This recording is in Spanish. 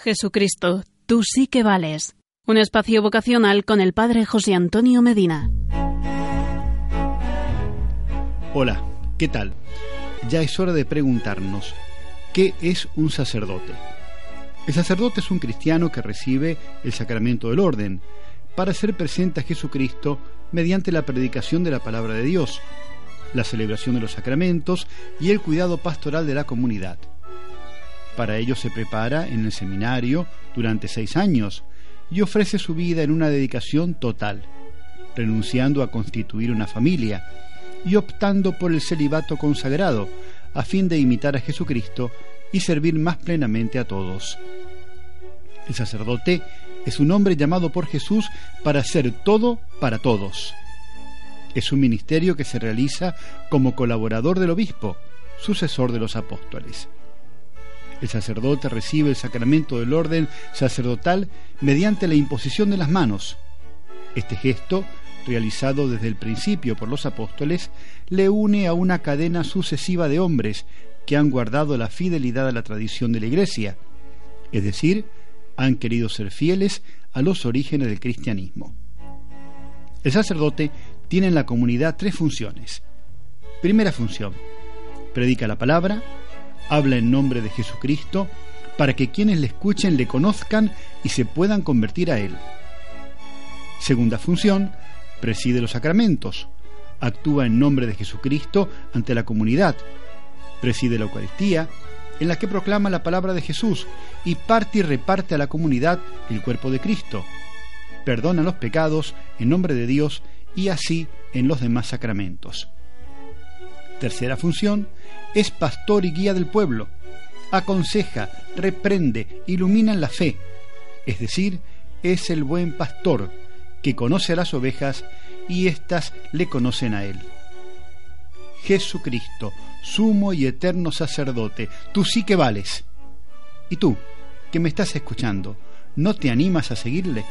Jesucristo, tú sí que vales. Un espacio vocacional con el Padre José Antonio Medina. Hola, ¿qué tal? Ya es hora de preguntarnos, ¿qué es un sacerdote? El sacerdote es un cristiano que recibe el sacramento del orden para hacer presente a Jesucristo mediante la predicación de la palabra de Dios, la celebración de los sacramentos y el cuidado pastoral de la comunidad. Para ello se prepara en el seminario durante seis años y ofrece su vida en una dedicación total, renunciando a constituir una familia y optando por el celibato consagrado a fin de imitar a Jesucristo y servir más plenamente a todos. El sacerdote es un hombre llamado por Jesús para hacer todo para todos. Es un ministerio que se realiza como colaborador del obispo, sucesor de los apóstoles. El sacerdote recibe el sacramento del orden sacerdotal mediante la imposición de las manos. Este gesto, realizado desde el principio por los apóstoles, le une a una cadena sucesiva de hombres que han guardado la fidelidad a la tradición de la Iglesia, es decir, han querido ser fieles a los orígenes del cristianismo. El sacerdote tiene en la comunidad tres funciones. Primera función, predica la palabra, habla en nombre de Jesucristo para que quienes le escuchen le conozcan y se puedan convertir a Él. Segunda función, preside los sacramentos, actúa en nombre de Jesucristo ante la comunidad, preside la Eucaristía, en la que proclama la palabra de Jesús y parte y reparte a la comunidad el cuerpo de Cristo, perdona los pecados en nombre de Dios y así en los demás sacramentos. Tercera función, es pastor y guía del pueblo. Aconseja, reprende, ilumina en la fe. Es decir, es el buen pastor que conoce a las ovejas y éstas le conocen a él. Jesucristo, sumo y eterno sacerdote, tú sí que vales. ¿Y tú, que me estás escuchando, no te animas a seguirle?